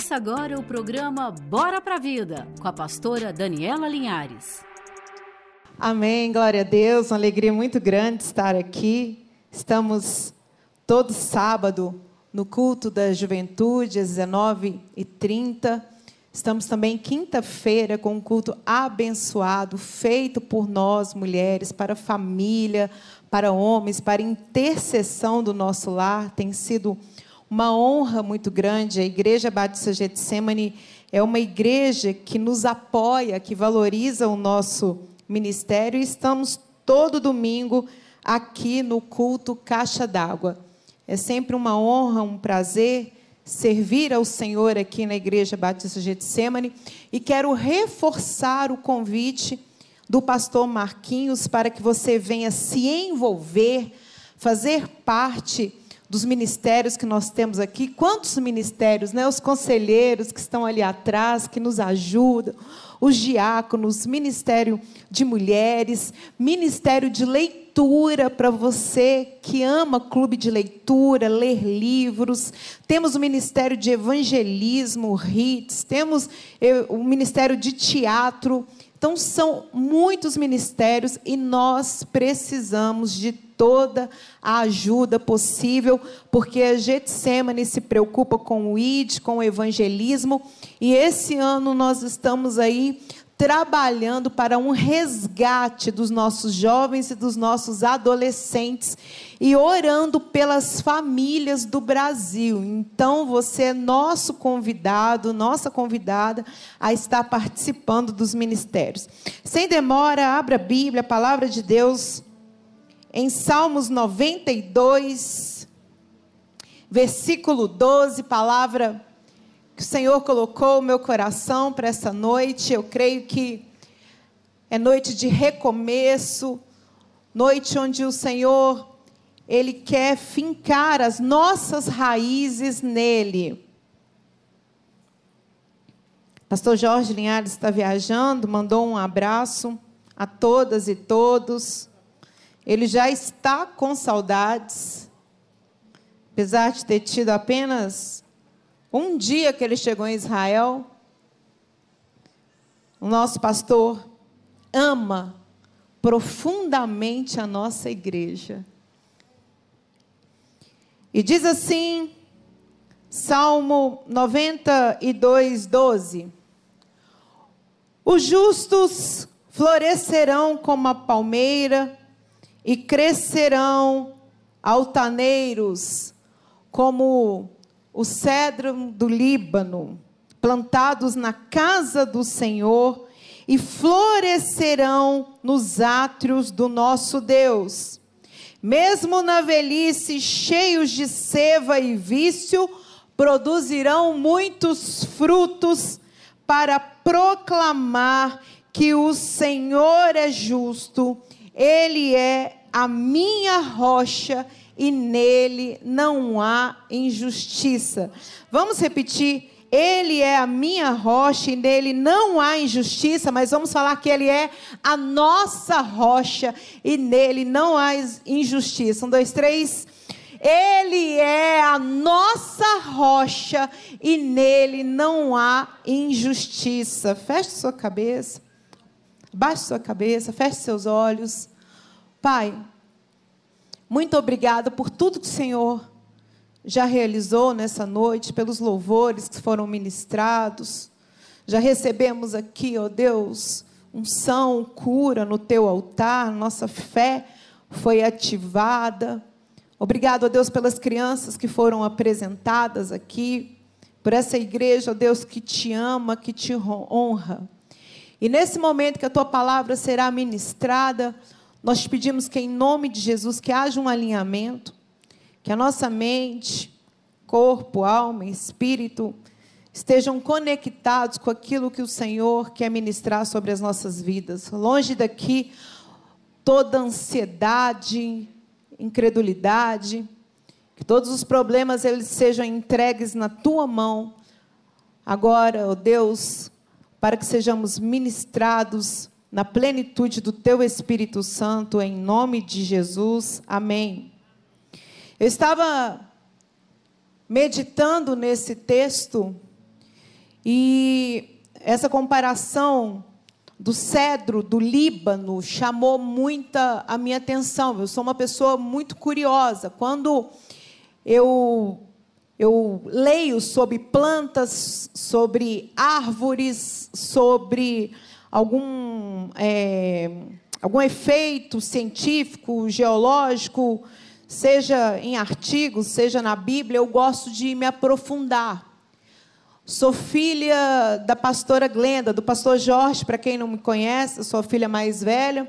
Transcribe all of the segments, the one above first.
Ouça agora o programa Bora pra Vida, com a pastora Daniela Linhares. Amém, glória a Deus, uma alegria muito grande estar aqui. Estamos todo sábado no culto da juventude, às 19h30. Estamos também quinta-feira com um culto abençoado, feito por nós, mulheres, para família, para homens, para intercessão do nosso lar. Tem sido uma honra muito grande. A Igreja Batista Getsemane é uma igreja que nos apoia, que valoriza o nosso ministério e estamos todo domingo aqui no culto Caixa d'Água. É sempre uma honra, um prazer servir ao Senhor aqui na Igreja Batista Getsemane e quero reforçar o convite do pastor Marquinhos para que você venha se envolver, fazer parte dos ministérios que nós temos aqui. Quantos ministérios, né? Os conselheiros que estão ali atrás, que nos ajudam, os diáconos, ministério de mulheres, ministério de leitura para você que ama clube de leitura, ler livros. Temos o Ministério de Evangelismo, RITS, temos eh, o Ministério de Teatro. Então, são muitos ministérios e nós precisamos de toda a ajuda possível, porque a Getsemane se preocupa com o ID, com o evangelismo, e esse ano nós estamos aí trabalhando para um resgate dos nossos jovens e dos nossos adolescentes e orando pelas famílias do Brasil. Então, você é nosso convidado, nossa convidada a estar participando dos ministérios. Sem demora, abra a Bíblia, a palavra de Deus, em Salmos 92, versículo 12, palavra que o Senhor colocou o meu coração para essa noite. Eu creio que é noite de recomeço, noite onde o Senhor ele quer fincar as nossas raízes nele. Pastor Jorge Linhares está viajando, mandou um abraço a todas e todos. Ele já está com saudades, apesar de ter tido apenas um dia que ele chegou em Israel, o nosso pastor ama profundamente a nossa igreja. E diz assim, Salmo 92, 12: Os justos florescerão como a palmeira e crescerão altaneiros como o cedro do Líbano, plantados na casa do Senhor, e florescerão nos átrios do nosso Deus. Mesmo na velhice, cheios de seva e vício, produzirão muitos frutos para proclamar que o Senhor é justo, Ele é a minha rocha e nele não há injustiça. Vamos repetir. Ele é a minha rocha e nele não há injustiça, mas vamos falar que ele é a nossa rocha e nele não há injustiça. Um, dois, três. Ele é a nossa rocha e nele não há injustiça. Feche sua cabeça, baixe sua cabeça, feche seus olhos. Pai, muito obrigada por tudo que o Senhor já realizou nessa noite, pelos louvores que foram ministrados. Já recebemos aqui, ó Deus, unção, cura no teu altar, nossa fé foi ativada. Obrigado, ó Deus, pelas crianças que foram apresentadas aqui, por essa igreja, ó Deus, que te ama, que te honra. E nesse momento que a tua palavra será ministrada, nós te pedimos que, em nome de Jesus, que haja um alinhamento, que a nossa mente, corpo, alma espírito estejam conectados com aquilo que o Senhor quer ministrar sobre as nossas vidas. Longe daqui toda ansiedade, incredulidade, que todos os problemas eles sejam entregues na tua mão. Agora, ó oh Deus, para que sejamos ministrados na plenitude do teu Espírito Santo, em nome de Jesus. Amém. Eu estava meditando nesse texto E essa comparação do cedro do Líbano chamou muita a minha atenção. Eu sou uma pessoa muito curiosa. Quando eu eu leio sobre plantas, sobre árvores, sobre algum é, algum efeito científico, geológico, seja em artigos, seja na Bíblia, eu gosto de me aprofundar. Sou filha da pastora Glenda, do pastor Jorge, para quem não me conhece, sou a filha mais velha.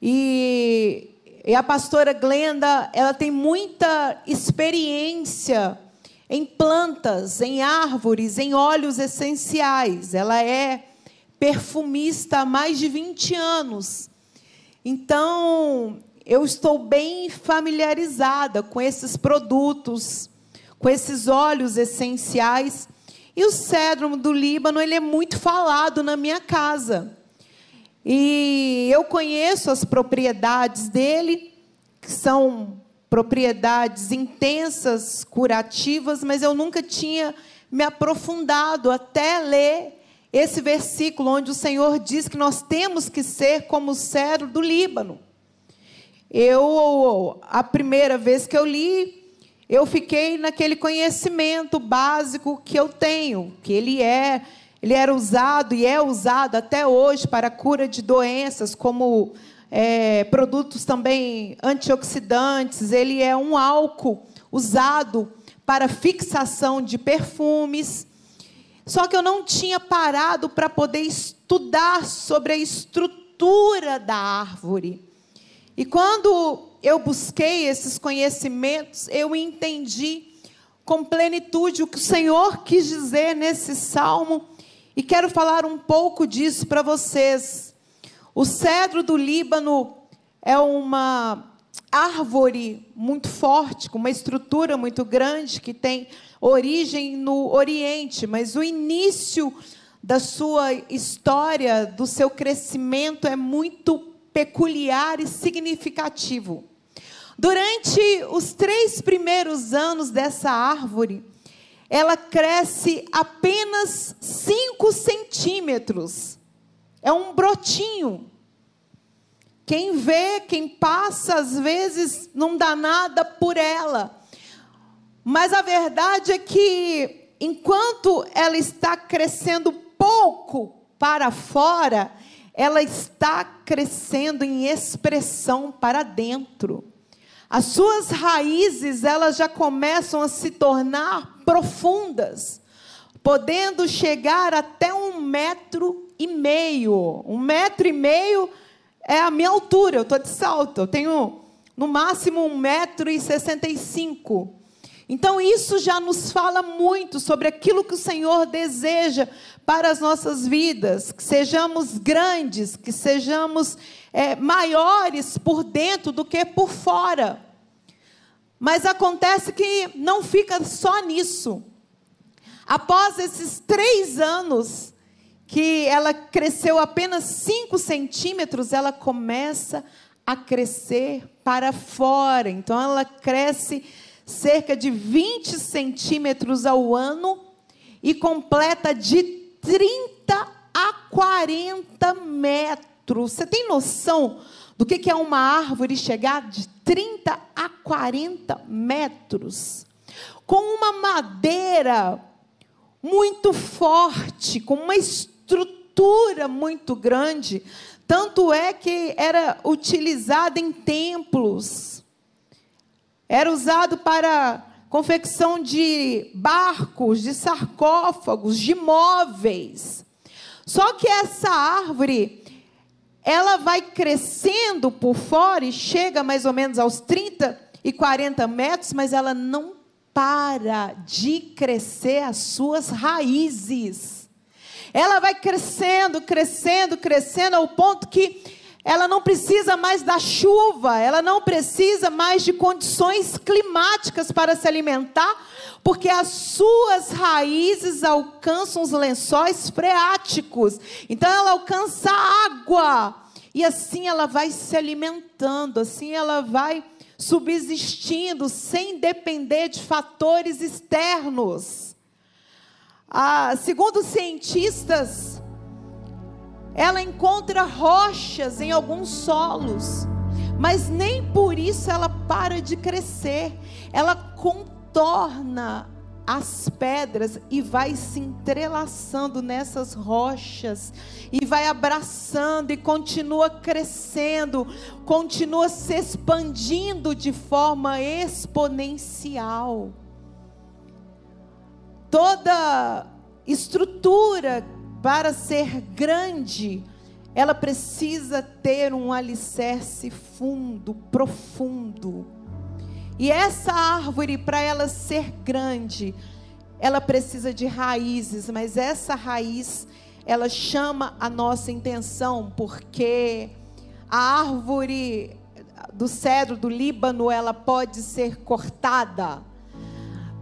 E, e a pastora Glenda, ela tem muita experiência em plantas, em árvores, em óleos essenciais. Ela é perfumista há mais de 20 anos. Então, eu estou bem familiarizada com esses produtos, com esses óleos essenciais e o cedro do Líbano, ele é muito falado na minha casa. E eu conheço as propriedades dele, que são propriedades intensas, curativas, mas eu nunca tinha me aprofundado até ler esse versículo onde o Senhor diz que nós temos que ser como o cedro do Líbano. Eu, a primeira vez que eu li, eu fiquei naquele conhecimento básico que eu tenho, que ele é, ele era usado e é usado até hoje para cura de doenças, como é, produtos também antioxidantes. Ele é um álcool usado para fixação de perfumes. Só que eu não tinha parado para poder estudar sobre a estrutura da árvore. E quando eu busquei esses conhecimentos, eu entendi com plenitude o que o Senhor quis dizer nesse salmo e quero falar um pouco disso para vocês. O cedro do Líbano é uma árvore muito forte, com uma estrutura muito grande, que tem origem no Oriente, mas o início da sua história, do seu crescimento, é muito peculiar e significativo. Durante os três primeiros anos dessa árvore, ela cresce apenas 5 centímetros. É um brotinho. Quem vê, quem passa, às vezes não dá nada por ela. Mas a verdade é que, enquanto ela está crescendo pouco para fora, ela está crescendo em expressão para dentro. As suas raízes, elas já começam a se tornar profundas, podendo chegar até um metro e meio. Um metro e meio é a minha altura, eu estou de salto, eu tenho no máximo um metro e sessenta e cinco. Então, isso já nos fala muito sobre aquilo que o Senhor deseja para as nossas vidas, que sejamos grandes, que sejamos é, maiores por dentro do que por fora. Mas acontece que não fica só nisso. Após esses três anos, que ela cresceu apenas 5 centímetros, ela começa a crescer para fora. Então, ela cresce cerca de 20 centímetros ao ano e completa de 30 a 40 metros. Você tem noção do que é uma árvore chegar de 30 a 40 metros? Com uma madeira muito forte, com uma estrutura muito grande. Tanto é que era utilizada em templos era usado para confecção de barcos, de sarcófagos, de móveis. Só que essa árvore, ela vai crescendo por fora e chega mais ou menos aos 30 e 40 metros, mas ela não para de crescer as suas raízes. Ela vai crescendo, crescendo, crescendo, ao ponto que ela não precisa mais da chuva, ela não precisa mais de condições climáticas para se alimentar, porque as suas raízes alcançam os lençóis freáticos. Então ela alcança água. E assim ela vai se alimentando, assim ela vai subsistindo sem depender de fatores externos. Ah, segundo cientistas, ela encontra rochas em alguns solos, mas nem por isso ela para de crescer. Ela contorna as pedras e vai se entrelaçando nessas rochas e vai abraçando e continua crescendo, continua se expandindo de forma exponencial. Toda estrutura para ser grande, ela precisa ter um alicerce fundo, profundo. E essa árvore, para ela ser grande, ela precisa de raízes, mas essa raiz, ela chama a nossa intenção, porque a árvore do cedro do Líbano, ela pode ser cortada.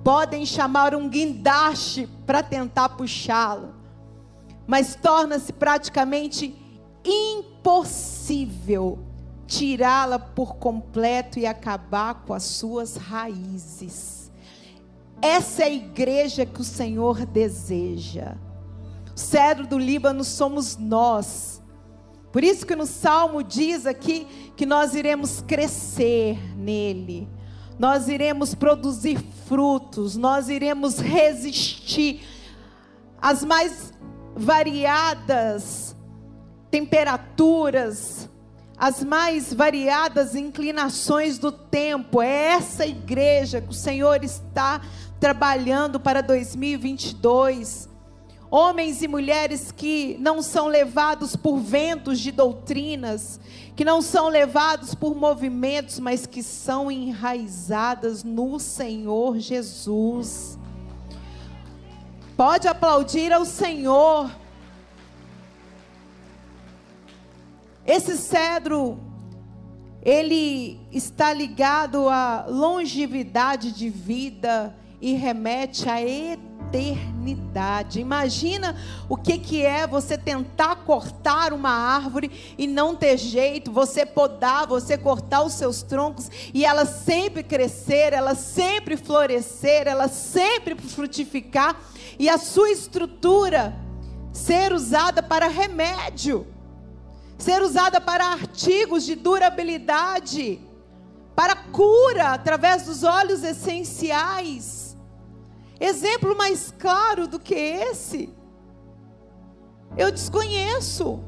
Podem chamar um guindaste para tentar puxá-la, mas torna-se praticamente impossível tirá-la por completo e acabar com as suas raízes. Essa é a igreja que o Senhor deseja. O cedro do Líbano somos nós. Por isso que no Salmo diz aqui que nós iremos crescer nele. Nós iremos produzir frutos, nós iremos resistir às mais variadas temperaturas, as mais variadas inclinações do tempo. É essa igreja que o Senhor está trabalhando para 2022. Homens e mulheres que não são levados por ventos de doutrinas, que não são levados por movimentos, mas que são enraizadas no Senhor Jesus. Pode aplaudir ao Senhor. Esse cedro, ele está ligado à longevidade de vida e remete à eternidade. Imagina o que, que é você tentar cortar uma árvore e não ter jeito, você podar, você cortar os seus troncos e ela sempre crescer, ela sempre florescer, ela sempre frutificar e a sua estrutura ser usada para remédio ser usada para artigos de durabilidade, para cura através dos óleos essenciais. Exemplo mais claro do que esse, eu desconheço.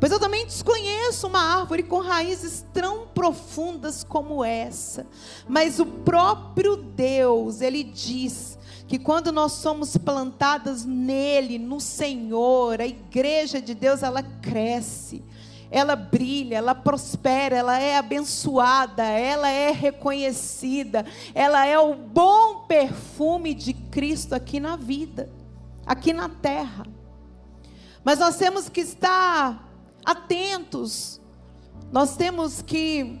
Pois eu também desconheço uma árvore com raízes tão profundas como essa. Mas o próprio Deus, ele diz que quando nós somos plantadas nele, no Senhor, a igreja de Deus, ela cresce, ela brilha, ela prospera, ela é abençoada, ela é reconhecida, ela é o bom perfume de Cristo aqui na vida, aqui na terra. Mas nós temos que estar atentos, nós temos que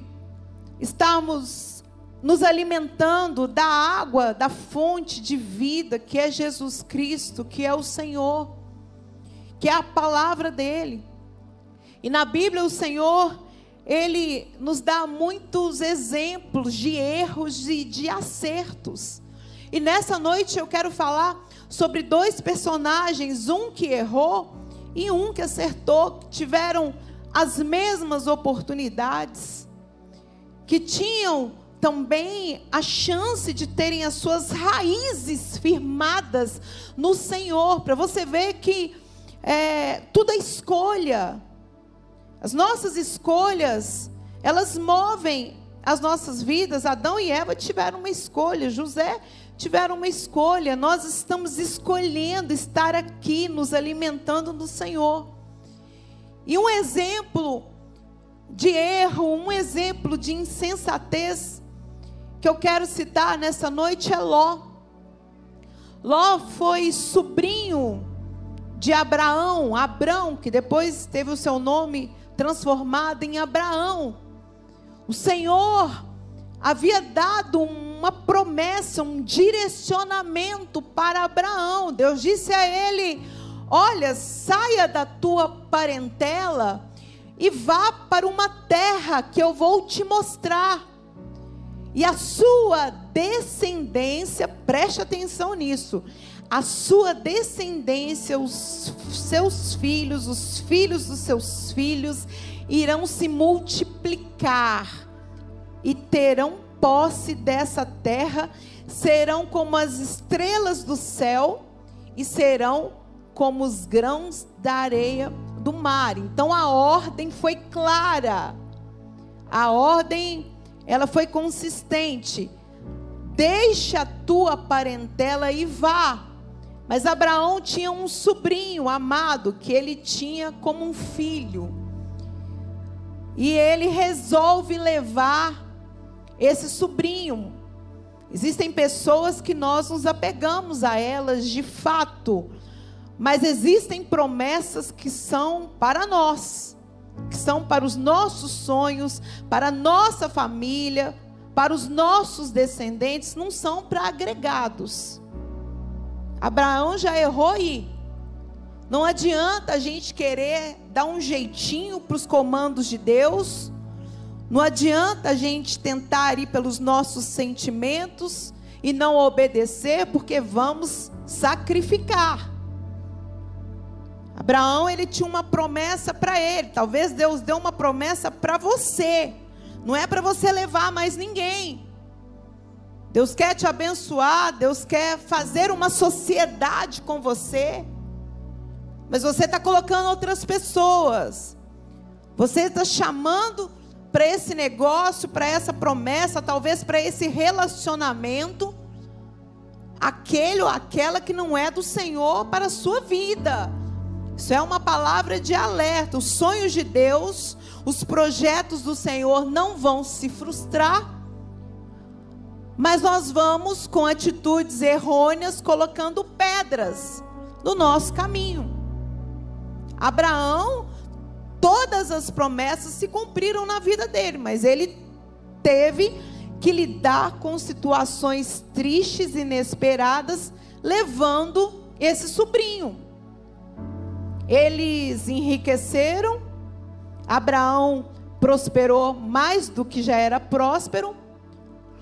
estarmos nos alimentando da água, da fonte de vida, que é Jesus Cristo, que é o Senhor, que é a palavra dele. E na Bíblia o Senhor, ele nos dá muitos exemplos de erros e de acertos. E nessa noite eu quero falar sobre dois personagens, um que errou e um que acertou, que tiveram as mesmas oportunidades, que tinham também a chance de terem as suas raízes firmadas no Senhor, para você ver que é, tudo é escolha. As nossas escolhas, elas movem as nossas vidas. Adão e Eva tiveram uma escolha, José tiveram uma escolha. Nós estamos escolhendo estar aqui, nos alimentando do Senhor. E um exemplo de erro, um exemplo de insensatez que eu quero citar nessa noite é Ló. Ló foi sobrinho de Abraão, Abrão, que depois teve o seu nome transformado em Abraão. O Senhor havia dado uma promessa, um direcionamento para Abraão. Deus disse a ele: Olha, saia da tua parentela e vá para uma terra que eu vou te mostrar. E a sua descendência, preste atenção nisso, a sua descendência, os seus filhos, os filhos dos seus filhos, irão se multiplicar e terão posse dessa terra, serão como as estrelas do céu e serão como os grãos da areia do mar. Então a ordem foi clara. A ordem, ela foi consistente. Deixa a tua parentela e vá. Mas Abraão tinha um sobrinho amado que ele tinha como um filho. E ele resolve levar esse sobrinho. Existem pessoas que nós nos apegamos a elas de fato, mas existem promessas que são para nós, que são para os nossos sonhos, para a nossa família, para os nossos descendentes, não são para agregados. Abraão já errou aí. Não adianta a gente querer dar um jeitinho para os comandos de Deus. Não adianta a gente tentar ir pelos nossos sentimentos e não obedecer, porque vamos sacrificar. Abraão, ele tinha uma promessa para ele. Talvez Deus deu uma promessa para você. Não é para você levar mais ninguém. Deus quer te abençoar, Deus quer fazer uma sociedade com você. Mas você está colocando outras pessoas. Você está chamando para esse negócio, para essa promessa, talvez para esse relacionamento, aquele ou aquela que não é do Senhor para a sua vida. Isso é uma palavra de alerta. Os sonhos de Deus, os projetos do Senhor não vão se frustrar, mas nós vamos com atitudes errôneas colocando pedras no nosso caminho. Abraão, todas as promessas se cumpriram na vida dele, mas ele teve que lidar com situações tristes, inesperadas, levando esse sobrinho. Eles enriqueceram, Abraão prosperou mais do que já era próspero,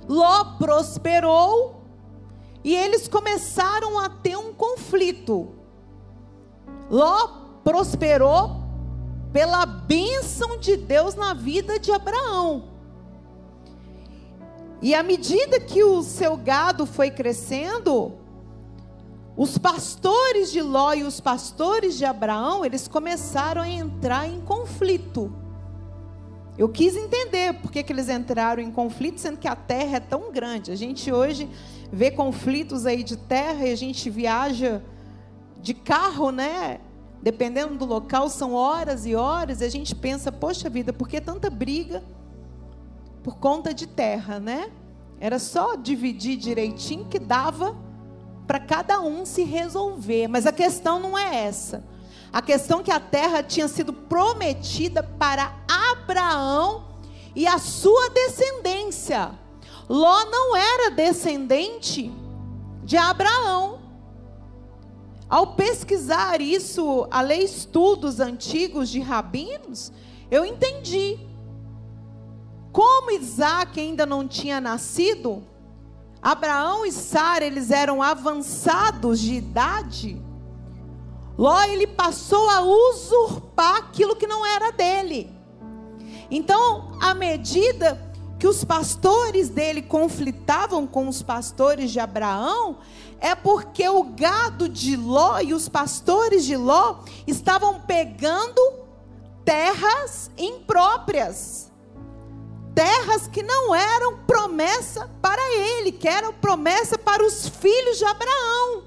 Ló prosperou, e eles começaram a ter um conflito. Ló prosperou pela bênção de Deus na vida de Abraão. E à medida que o seu gado foi crescendo, os pastores de Ló e os pastores de Abraão, eles começaram a entrar em conflito. Eu quis entender por que, que eles entraram em conflito, sendo que a terra é tão grande. A gente hoje vê conflitos aí de terra e a gente viaja de carro, né? Dependendo do local, são horas e horas, e a gente pensa, poxa vida, por que tanta briga por conta de terra, né? Era só dividir direitinho que dava para cada um se resolver. Mas a questão não é essa. A questão que a terra tinha sido prometida para Abraão e a sua descendência. Ló não era descendente de Abraão. Ao pesquisar isso, a ler estudos antigos de rabinos, eu entendi. Como Isaac ainda não tinha nascido, Abraão e Sara, eles eram avançados de idade. Ló, ele passou a usurpar aquilo que não era dele. Então, à medida que os pastores dele conflitavam com os pastores de Abraão, é porque o gado de Ló e os pastores de Ló estavam pegando terras impróprias terras que não eram promessa para ele, que eram promessa para os filhos de Abraão.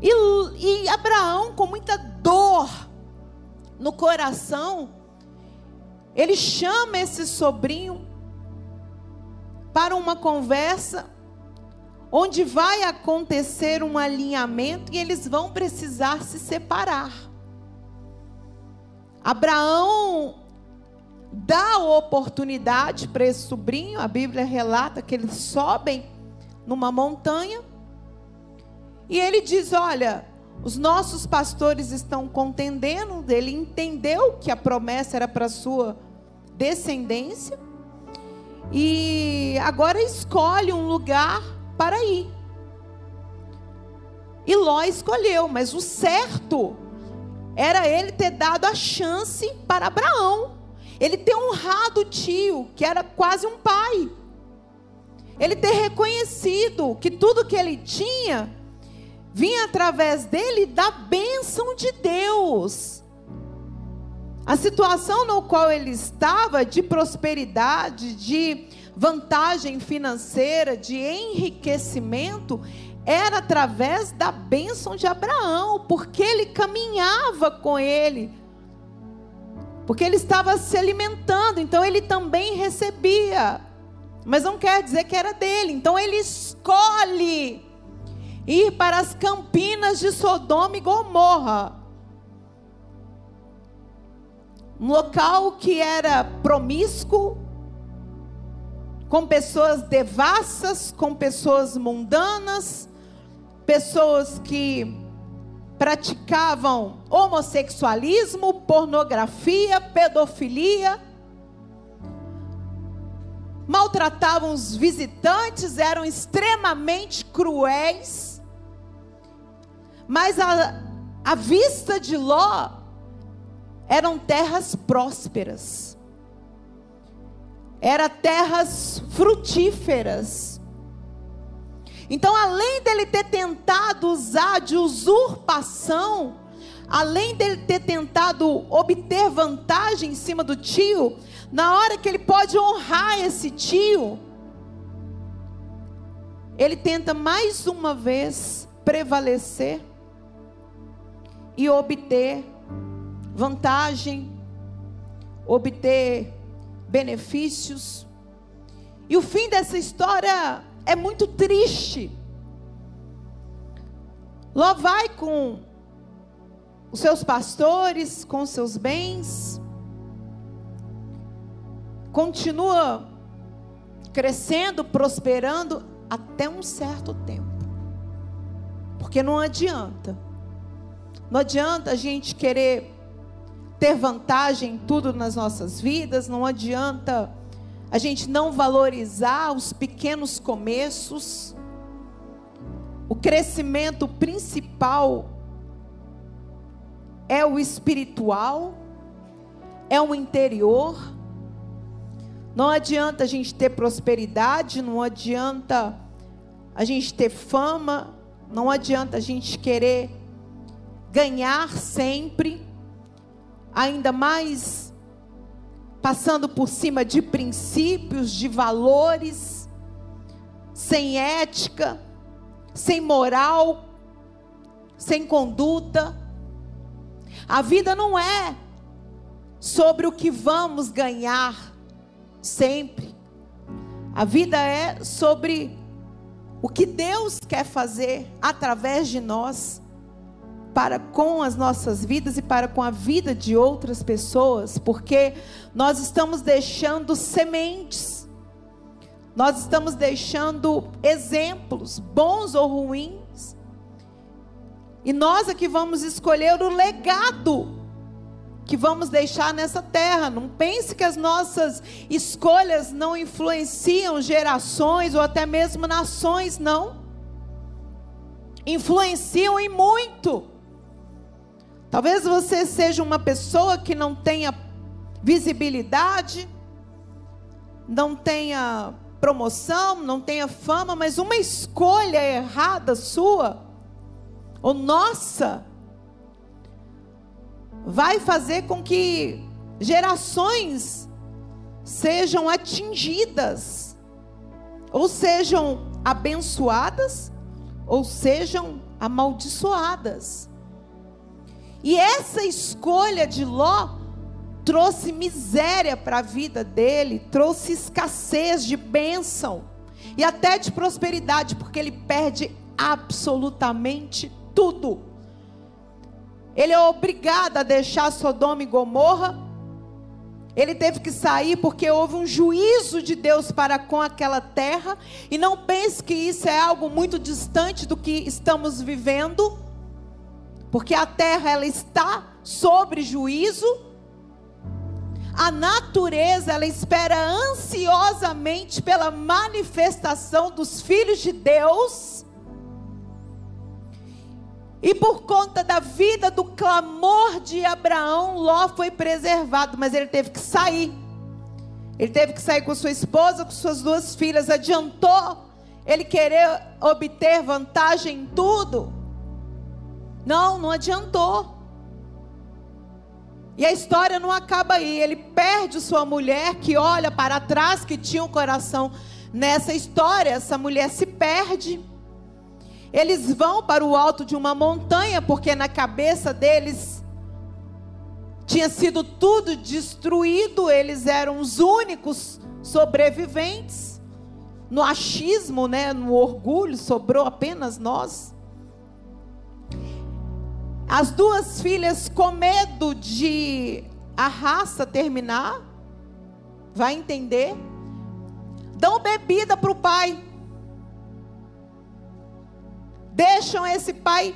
E, e Abraão, com muita dor no coração, ele chama esse sobrinho para uma conversa onde vai acontecer um alinhamento e eles vão precisar se separar. Abraão dá oportunidade para esse sobrinho. A Bíblia relata que eles sobem numa montanha e ele diz: Olha, os nossos pastores estão contendendo. Ele entendeu que a promessa era para sua descendência e agora escolhe um lugar para ir. E Ló escolheu, mas o certo era ele ter dado a chance para Abraão. Ele ter honrado o tio, que era quase um pai. Ele ter reconhecido que tudo que ele tinha vinha através dele da bênção de Deus. A situação no qual ele estava, de prosperidade, de vantagem financeira, de enriquecimento, era através da bênção de Abraão, porque ele caminhava com ele, porque ele estava se alimentando, então ele também recebia, mas não quer dizer que era dele, então ele escolhe ir para as campinas de Sodoma e Gomorra. Um local que era promíscuo, com pessoas devassas, com pessoas mundanas, pessoas que praticavam homossexualismo, pornografia, pedofilia, maltratavam os visitantes, eram extremamente cruéis. Mas a, a vista de Ló eram terras prósperas, eram terras frutíferas. Então, além dele ter tentado usar de usurpação, além dele ter tentado obter vantagem em cima do tio, na hora que ele pode honrar esse tio, ele tenta mais uma vez prevalecer e obter vantagem, obter benefícios. E o fim dessa história é muito triste. Ló vai com os seus pastores, com seus bens, continua crescendo, prosperando até um certo tempo. Porque não adianta. Não adianta a gente querer ter vantagem em tudo nas nossas vidas, não adianta a gente não valorizar os pequenos começos, o crescimento principal é o espiritual, é o interior. Não adianta a gente ter prosperidade, não adianta a gente ter fama, não adianta a gente querer ganhar sempre, ainda mais passando por cima de princípios, de valores, sem ética, sem moral, sem conduta. A vida não é sobre o que vamos ganhar sempre. A vida é sobre o que Deus quer fazer através de nós para com as nossas vidas e para com a vida de outras pessoas, porque nós estamos deixando sementes, nós estamos deixando exemplos, bons ou ruins, e nós é vamos escolher o legado que vamos deixar nessa terra. Não pense que as nossas escolhas não influenciam gerações ou até mesmo nações, não. Influenciam e muito. Talvez você seja uma pessoa que não tenha visibilidade, não tenha promoção, não tenha fama, mas uma escolha errada sua, ou nossa, vai fazer com que gerações sejam atingidas, ou sejam abençoadas, ou sejam amaldiçoadas. E essa escolha de Ló trouxe miséria para a vida dele, trouxe escassez de bênção e até de prosperidade, porque ele perde absolutamente tudo. Ele é obrigado a deixar Sodoma e Gomorra. Ele teve que sair porque houve um juízo de Deus para com aquela terra. E não pense que isso é algo muito distante do que estamos vivendo. Porque a terra ela está sobre juízo. A natureza ela espera ansiosamente pela manifestação dos filhos de Deus. E por conta da vida, do clamor de Abraão, Ló foi preservado, mas ele teve que sair. Ele teve que sair com sua esposa, com suas duas filhas. Adiantou ele querer obter vantagem em tudo? Não, não adiantou. E a história não acaba aí. Ele perde sua mulher, que olha para trás, que tinha um coração nessa história. Essa mulher se perde. Eles vão para o alto de uma montanha, porque na cabeça deles tinha sido tudo destruído, eles eram os únicos sobreviventes. No achismo, né, no orgulho, sobrou apenas nós. As duas filhas, com medo de a raça terminar, vai entender, dão bebida para o pai. Deixam esse pai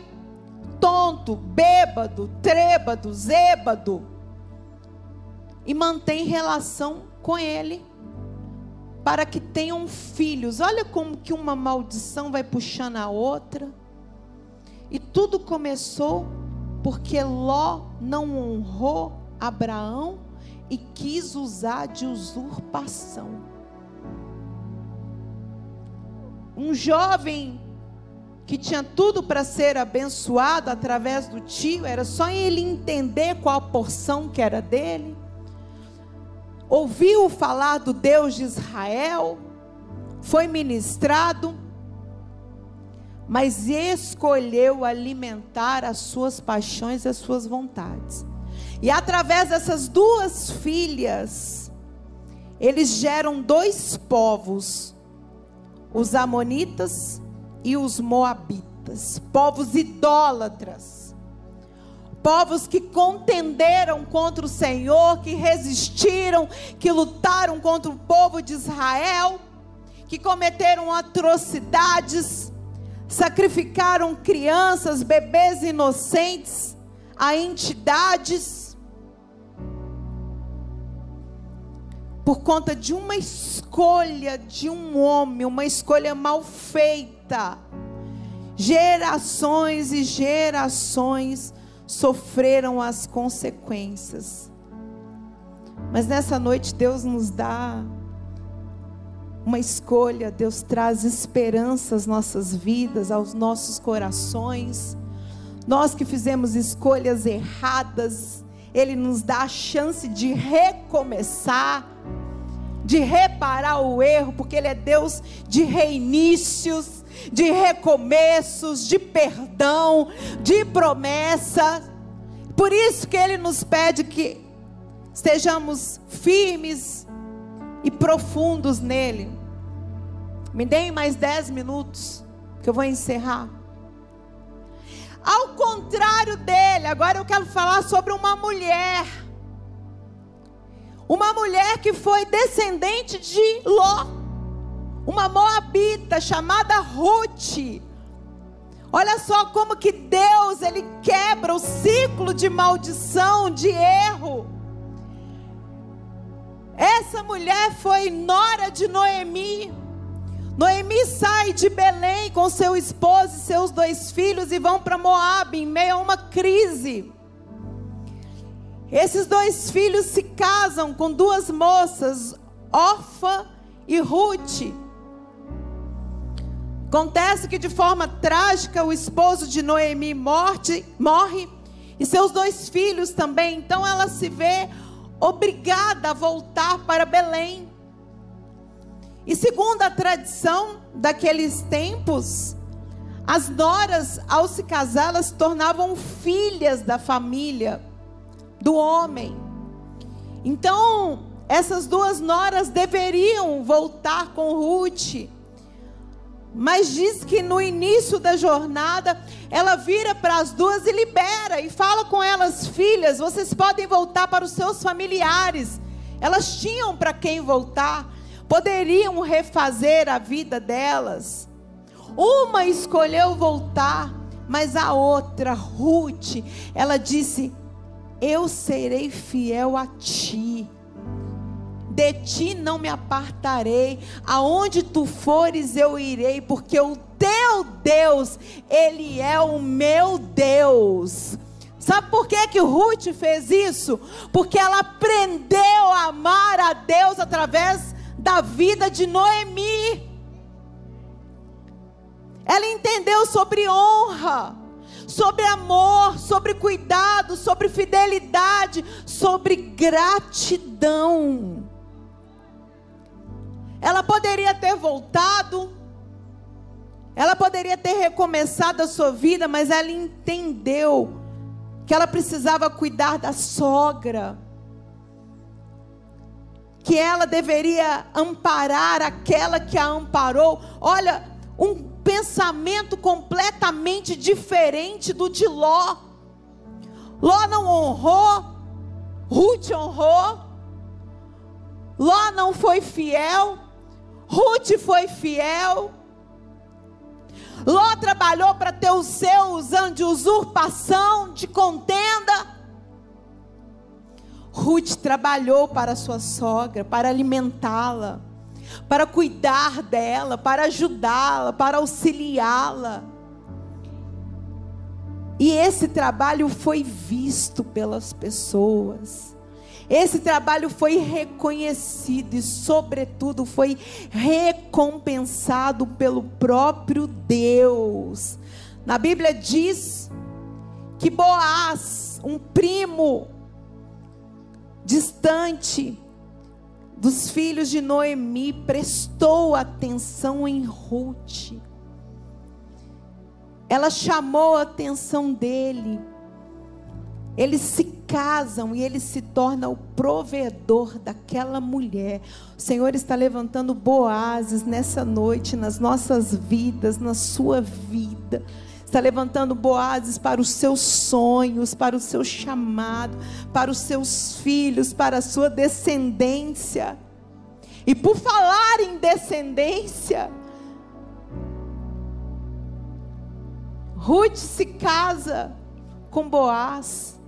tonto, bêbado, trêbado, zêbado. E mantém relação com ele. Para que tenham filhos. Olha como que uma maldição vai puxando a outra. E tudo começou porque Ló não honrou Abraão e quis usar de usurpação. Um jovem que tinha tudo para ser abençoado através do tio, era só ele entender qual porção que era dele. Ouviu falar do Deus de Israel, foi ministrado, mas escolheu alimentar as suas paixões e as suas vontades. E através dessas duas filhas, eles geram dois povos: os Amonitas e os Moabitas, povos idólatras, povos que contenderam contra o Senhor, que resistiram, que lutaram contra o povo de Israel, que cometeram atrocidades, sacrificaram crianças, bebês inocentes a entidades por conta de uma escolha de um homem, uma escolha mal feita. Gerações e gerações sofreram as consequências. Mas nessa noite Deus nos dá uma escolha, Deus traz esperança às nossas vidas, aos nossos corações. Nós que fizemos escolhas erradas, Ele nos dá a chance de recomeçar de reparar o erro, porque Ele é Deus de reinícios, de recomeços, de perdão, de promessa. Por isso que Ele nos pede que estejamos firmes e profundos nele. Me deem mais dez minutos, que eu vou encerrar. Ao contrário dele, agora eu quero falar sobre uma mulher uma mulher que foi descendente de Ló, uma moabita chamada Ruth. Olha só como que Deus ele quebra o ciclo de maldição, de erro. Essa mulher foi nora de Noemi. Noemi sai de Belém com seu esposo e seus dois filhos e vão para Moab em meio a uma crise. Esses dois filhos se casam com duas moças, Orfa e Ruth. Acontece que de forma trágica o esposo de Noemi morte, morre e seus dois filhos também. Então ela se vê obrigada a voltar para Belém. E segundo a tradição daqueles tempos, as noras, ao se casar, elas se tornavam filhas da família do homem. Então, essas duas noras deveriam voltar com Ruth. Mas diz que no início da jornada, ela vira para as duas e libera e fala com elas: Filhas, vocês podem voltar para os seus familiares. Elas tinham para quem voltar, poderiam refazer a vida delas. Uma escolheu voltar, mas a outra, Ruth, ela disse: eu serei fiel a ti. De ti não me apartarei, aonde tu fores eu irei, porque o teu Deus, ele é o meu Deus. Sabe por que que Ruth fez isso? Porque ela aprendeu a amar a Deus através da vida de Noemi. Ela entendeu sobre honra, sobre amor, sobre cuidado, sobre fidelidade, sobre gratidão. Ela poderia ter voltado, ela poderia ter recomeçado a sua vida, mas ela entendeu que ela precisava cuidar da sogra, que ela deveria amparar aquela que a amparou. Olha, um pensamento completamente diferente do de Ló. Ló não honrou, Ruth honrou. Ló não foi fiel, Ruth foi fiel. Ló trabalhou para ter os seus de usurpação, de contenda. Ruth trabalhou para sua sogra, para alimentá-la, para cuidar dela, para ajudá-la, para auxiliá-la. E esse trabalho foi visto pelas pessoas. Esse trabalho foi reconhecido e, sobretudo, foi recompensado pelo próprio Deus. Na Bíblia diz que Boaz, um primo distante dos filhos de Noemi, prestou atenção em Ruth. Ela chamou a atenção dele. Eles se casam e ele se torna o provedor daquela mulher. O Senhor está levantando boazes nessa noite nas nossas vidas, na sua vida. Está levantando boazes para os seus sonhos, para o seu chamado, para os seus filhos, para a sua descendência. E por falar em descendência, Ruth se casa com Boaz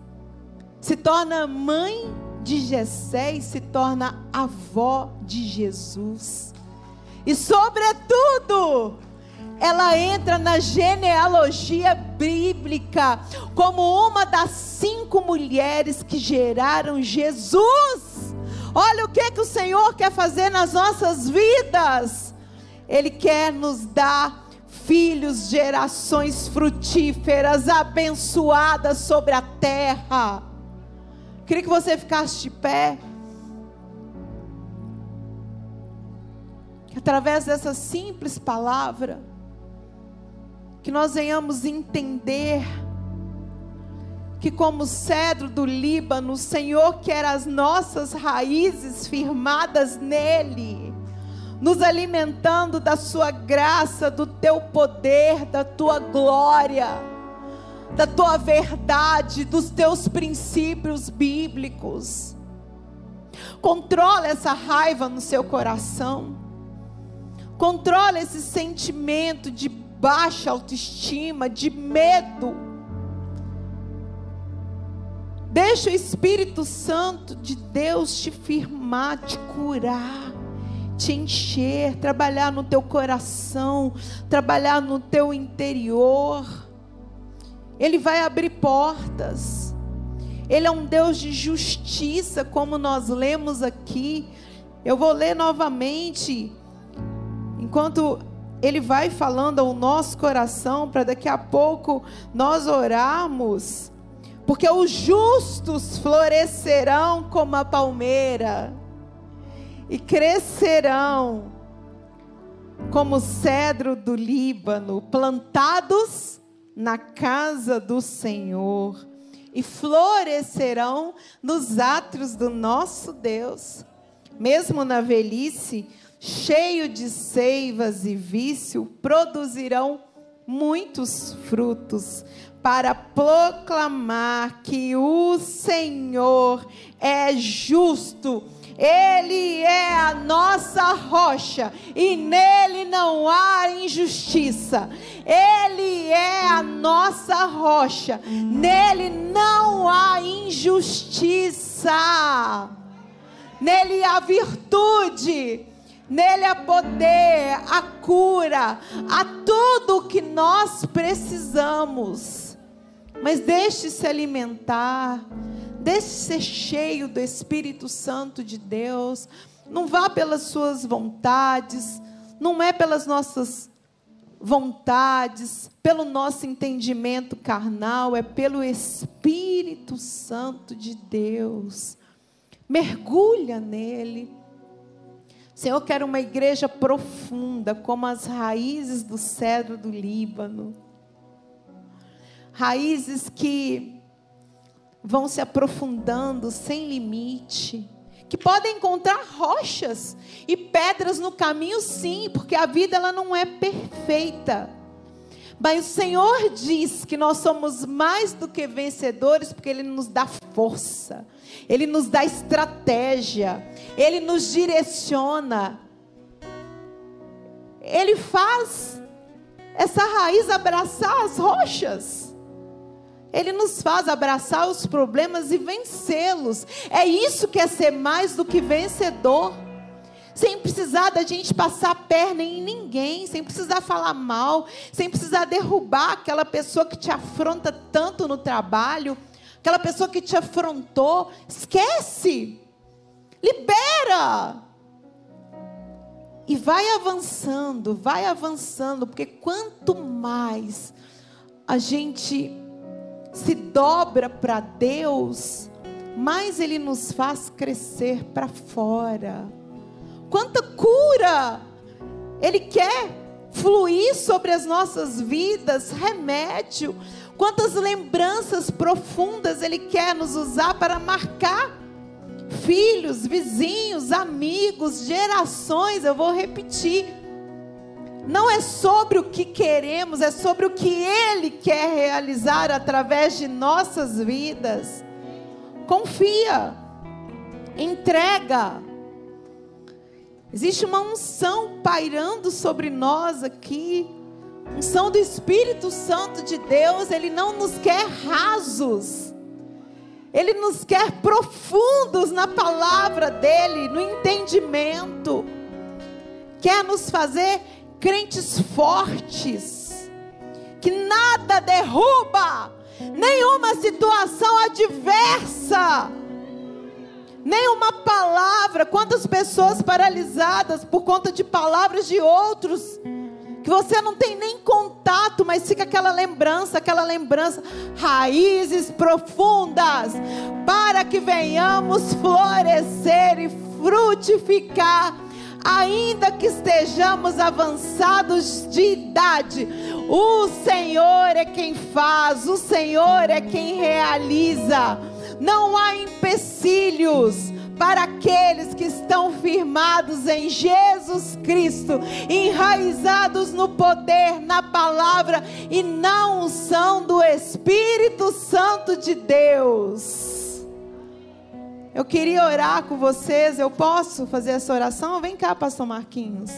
se torna mãe de Jessé e se torna avó de Jesus. E sobretudo, ela entra na genealogia bíblica como uma das cinco mulheres que geraram Jesus. Olha o que, que o Senhor quer fazer nas nossas vidas. Ele quer nos dar filhos, gerações frutíferas, abençoadas sobre a terra. Queria que você ficasse de pé. Que através dessa simples palavra, que nós venhamos entender que, como cedro do Líbano, o Senhor quer as nossas raízes firmadas nele, nos alimentando da Sua graça, do Teu poder, da Tua glória da tua verdade, dos teus princípios bíblicos. Controla essa raiva no seu coração. Controla esse sentimento de baixa autoestima, de medo. Deixa o Espírito Santo de Deus te firmar, te curar, te encher, trabalhar no teu coração, trabalhar no teu interior. Ele vai abrir portas. Ele é um Deus de justiça, como nós lemos aqui. Eu vou ler novamente, enquanto ele vai falando ao nosso coração, para daqui a pouco nós orarmos. Porque os justos florescerão como a palmeira, e crescerão como o cedro do Líbano, plantados na casa do Senhor e florescerão nos átrios do nosso Deus. Mesmo na velhice, cheio de seivas e vício, produzirão muitos frutos para proclamar que o Senhor é justo ele é a nossa rocha e nele não há injustiça. Ele é a nossa rocha, nele não há injustiça. nele há virtude, nele há poder, a cura, a tudo o que nós precisamos. Mas deixe se alimentar, deixe ser cheio do Espírito Santo de Deus. Não vá pelas suas vontades, não é pelas nossas vontades, pelo nosso entendimento carnal, é pelo Espírito Santo de Deus. Mergulha nele. Senhor, quero uma igreja profunda, como as raízes do cedro do Líbano. Raízes que vão se aprofundando sem limite que podem encontrar rochas e pedras no caminho, sim, porque a vida ela não é perfeita. Mas o Senhor diz que nós somos mais do que vencedores, porque Ele nos dá força, Ele nos dá estratégia, Ele nos direciona, Ele faz essa raiz abraçar as rochas. Ele nos faz abraçar os problemas e vencê-los. É isso que é ser mais do que vencedor. Sem precisar da gente passar a perna em ninguém, sem precisar falar mal, sem precisar derrubar aquela pessoa que te afronta tanto no trabalho, aquela pessoa que te afrontou. Esquece. Libera. E vai avançando, vai avançando, porque quanto mais a gente se dobra para Deus, mais Ele nos faz crescer para fora. Quanta cura Ele quer fluir sobre as nossas vidas, remédio. Quantas lembranças profundas Ele quer nos usar para marcar filhos, vizinhos, amigos, gerações. Eu vou repetir não é sobre o que queremos, é sobre o que Ele quer realizar através de nossas vidas. Confia, entrega. Existe uma unção pairando sobre nós aqui, unção do Espírito Santo de Deus. Ele não nos quer rasos, Ele nos quer profundos na palavra dEle, no entendimento. Quer nos fazer crentes fortes, que nada derruba, nenhuma situação adversa, nenhuma palavra. Quantas pessoas paralisadas por conta de palavras de outros, que você não tem nem contato, mas fica aquela lembrança, aquela lembrança, raízes profundas, para que venhamos florescer e frutificar ainda que estejamos avançados de idade, o Senhor é quem faz, o Senhor é quem realiza. Não há empecilhos para aqueles que estão firmados em Jesus Cristo, enraizados no poder, na palavra e na unção do Espírito Santo de Deus. Eu queria orar com vocês. Eu posso fazer essa oração? Vem cá, Pastor Marquinhos.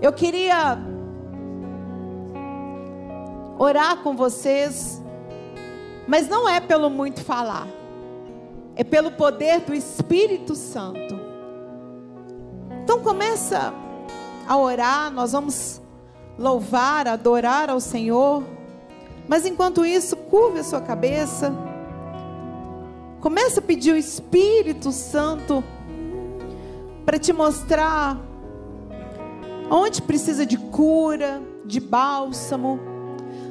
Eu queria orar com vocês, mas não é pelo muito falar, é pelo poder do Espírito Santo. Então começa a orar, nós vamos louvar, adorar ao Senhor. Mas enquanto isso, curve a sua cabeça. Começa a pedir o Espírito Santo para te mostrar onde precisa de cura, de bálsamo.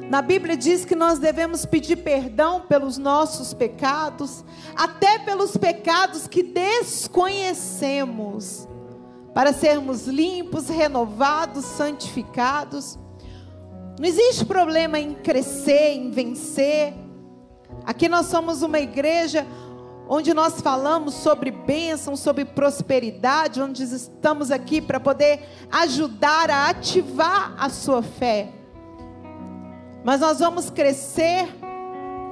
Na Bíblia diz que nós devemos pedir perdão pelos nossos pecados, até pelos pecados que desconhecemos para sermos limpos, renovados, santificados. Não existe problema em crescer, em vencer. Aqui nós somos uma igreja onde nós falamos sobre bênção, sobre prosperidade, onde estamos aqui para poder ajudar a ativar a sua fé. Mas nós vamos crescer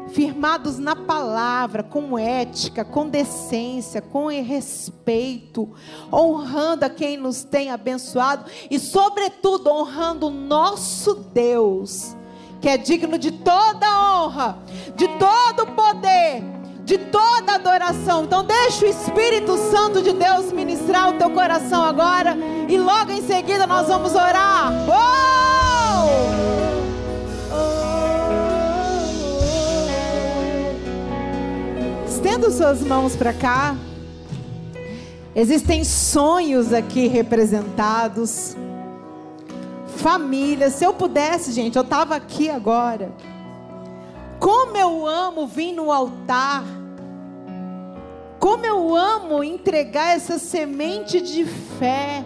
firmados na palavra, com ética, com decência, com respeito, honrando a quem nos tem abençoado e, sobretudo, honrando o nosso Deus, que é digno de toda honra, de todo poder, de toda adoração. Então, deixa o Espírito Santo de Deus ministrar o teu coração agora e logo em seguida nós vamos orar. Oh! Estenda suas mãos para cá. Existem sonhos aqui representados. Família. Se eu pudesse, gente, eu estava aqui agora. Como eu amo vir no altar. Como eu amo entregar essa semente de fé.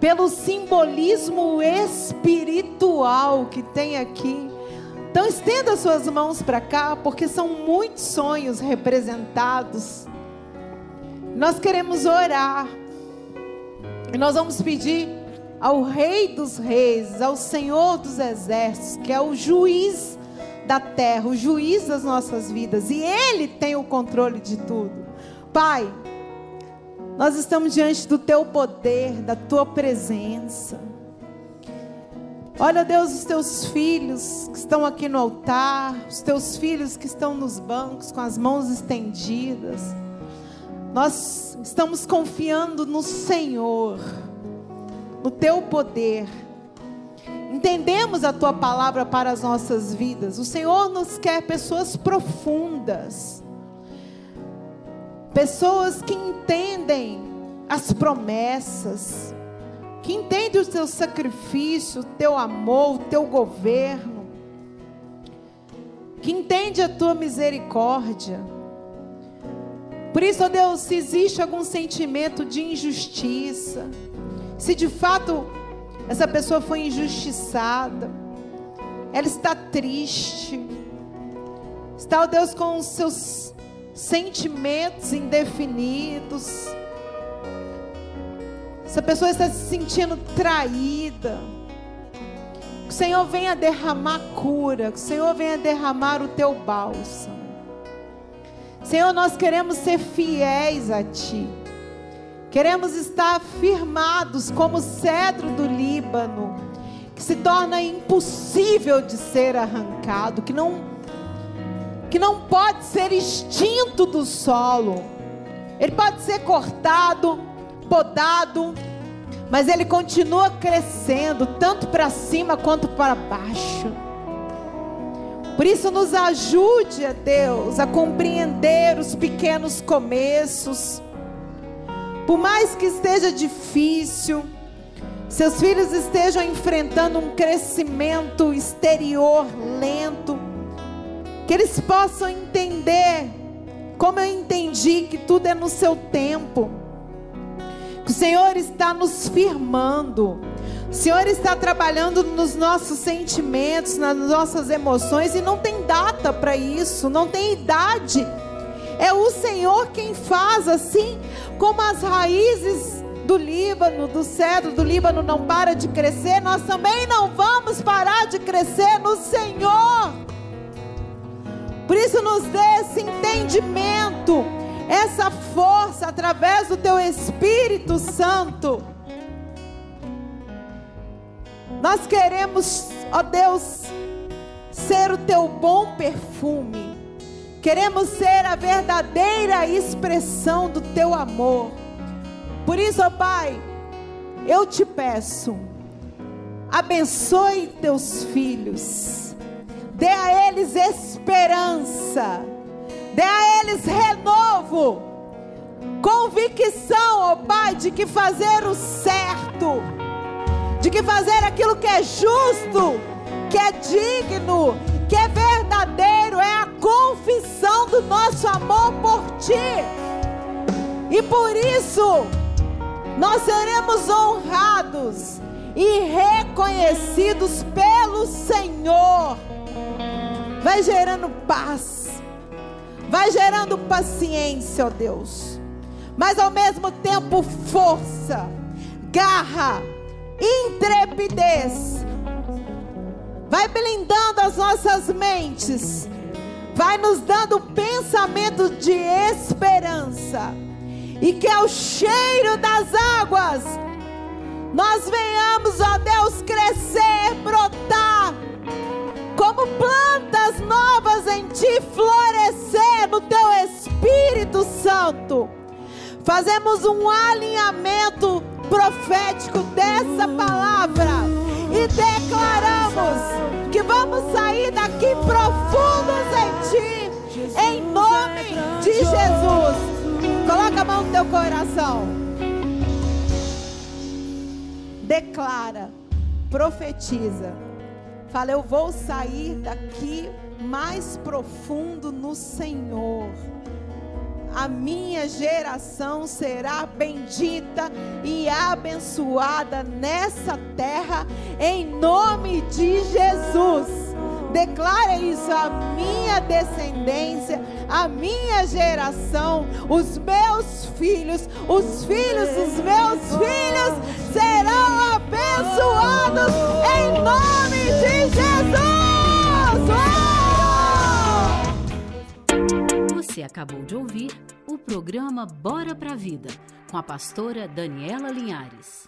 Pelo simbolismo espiritual que tem aqui. Então estenda suas mãos para cá, porque são muitos sonhos representados. Nós queremos orar. E nós vamos pedir ao Rei dos Reis, ao Senhor dos Exércitos, que é o juiz da terra, o juiz das nossas vidas, e Ele tem o controle de tudo. Pai, nós estamos diante do Teu poder, da Tua presença. Olha, Deus, os teus filhos que estão aqui no altar, os teus filhos que estão nos bancos com as mãos estendidas. Nós estamos confiando no Senhor, no teu poder. Entendemos a tua palavra para as nossas vidas. O Senhor nos quer pessoas profundas, pessoas que entendem as promessas que entende o teu sacrifício, o teu amor, o teu governo, que entende a tua misericórdia. Por isso, ó Deus, se existe algum sentimento de injustiça, se de fato essa pessoa foi injustiçada, ela está triste, está, ó Deus, com os seus sentimentos indefinidos, essa pessoa está se sentindo traída. Que o Senhor venha derramar cura. Que o Senhor venha derramar o teu bálsamo. Senhor, nós queremos ser fiéis a Ti. Queremos estar firmados como o cedro do Líbano, que se torna impossível de ser arrancado, que não, que não pode ser extinto do solo. Ele pode ser cortado, podado, mas ele continua crescendo, tanto para cima quanto para baixo. Por isso, nos ajude, a Deus, a compreender os pequenos começos. Por mais que esteja difícil, seus filhos estejam enfrentando um crescimento exterior lento, que eles possam entender, como eu entendi, que tudo é no seu tempo o Senhor está nos firmando. O Senhor está trabalhando nos nossos sentimentos, nas nossas emoções e não tem data para isso, não tem idade. É o Senhor quem faz assim, como as raízes do Líbano, do cedro do Líbano não para de crescer, nós também não vamos parar de crescer no Senhor. Por isso nos dê esse entendimento essa força através do teu Espírito Santo. Nós queremos, ó Deus, ser o teu bom perfume. Queremos ser a verdadeira expressão do teu amor. Por isso, ó Pai, eu te peço, abençoe teus filhos, dê a eles esperança Dê a eles renovo, convicção, ó oh Pai, de que fazer o certo, de que fazer aquilo que é justo, que é digno, que é verdadeiro, é a confissão do nosso amor por Ti. E por isso, nós seremos honrados e reconhecidos pelo Senhor. Vai gerando paz vai gerando paciência, ó Deus, mas ao mesmo tempo força, garra, intrepidez. Vai blindando as nossas mentes, vai nos dando pensamento de esperança. E que ao cheiro das águas nós venhamos, ó Deus, crescer, brotar ti, florescer no teu Espírito Santo. Fazemos um alinhamento profético dessa palavra e declaramos que vamos sair daqui profundos em ti, em nome de Jesus. Coloca a mão no teu coração. Declara, profetiza. Fala, eu vou sair daqui mais profundo no Senhor a minha geração será bendita e abençoada nessa terra, em nome de Jesus. Declara isso, a minha descendência, a minha geração, os meus filhos, os filhos dos meus filhos serão abençoados em nome de Jesus. Você acabou de ouvir o programa Bora pra Vida, com a pastora Daniela Linhares.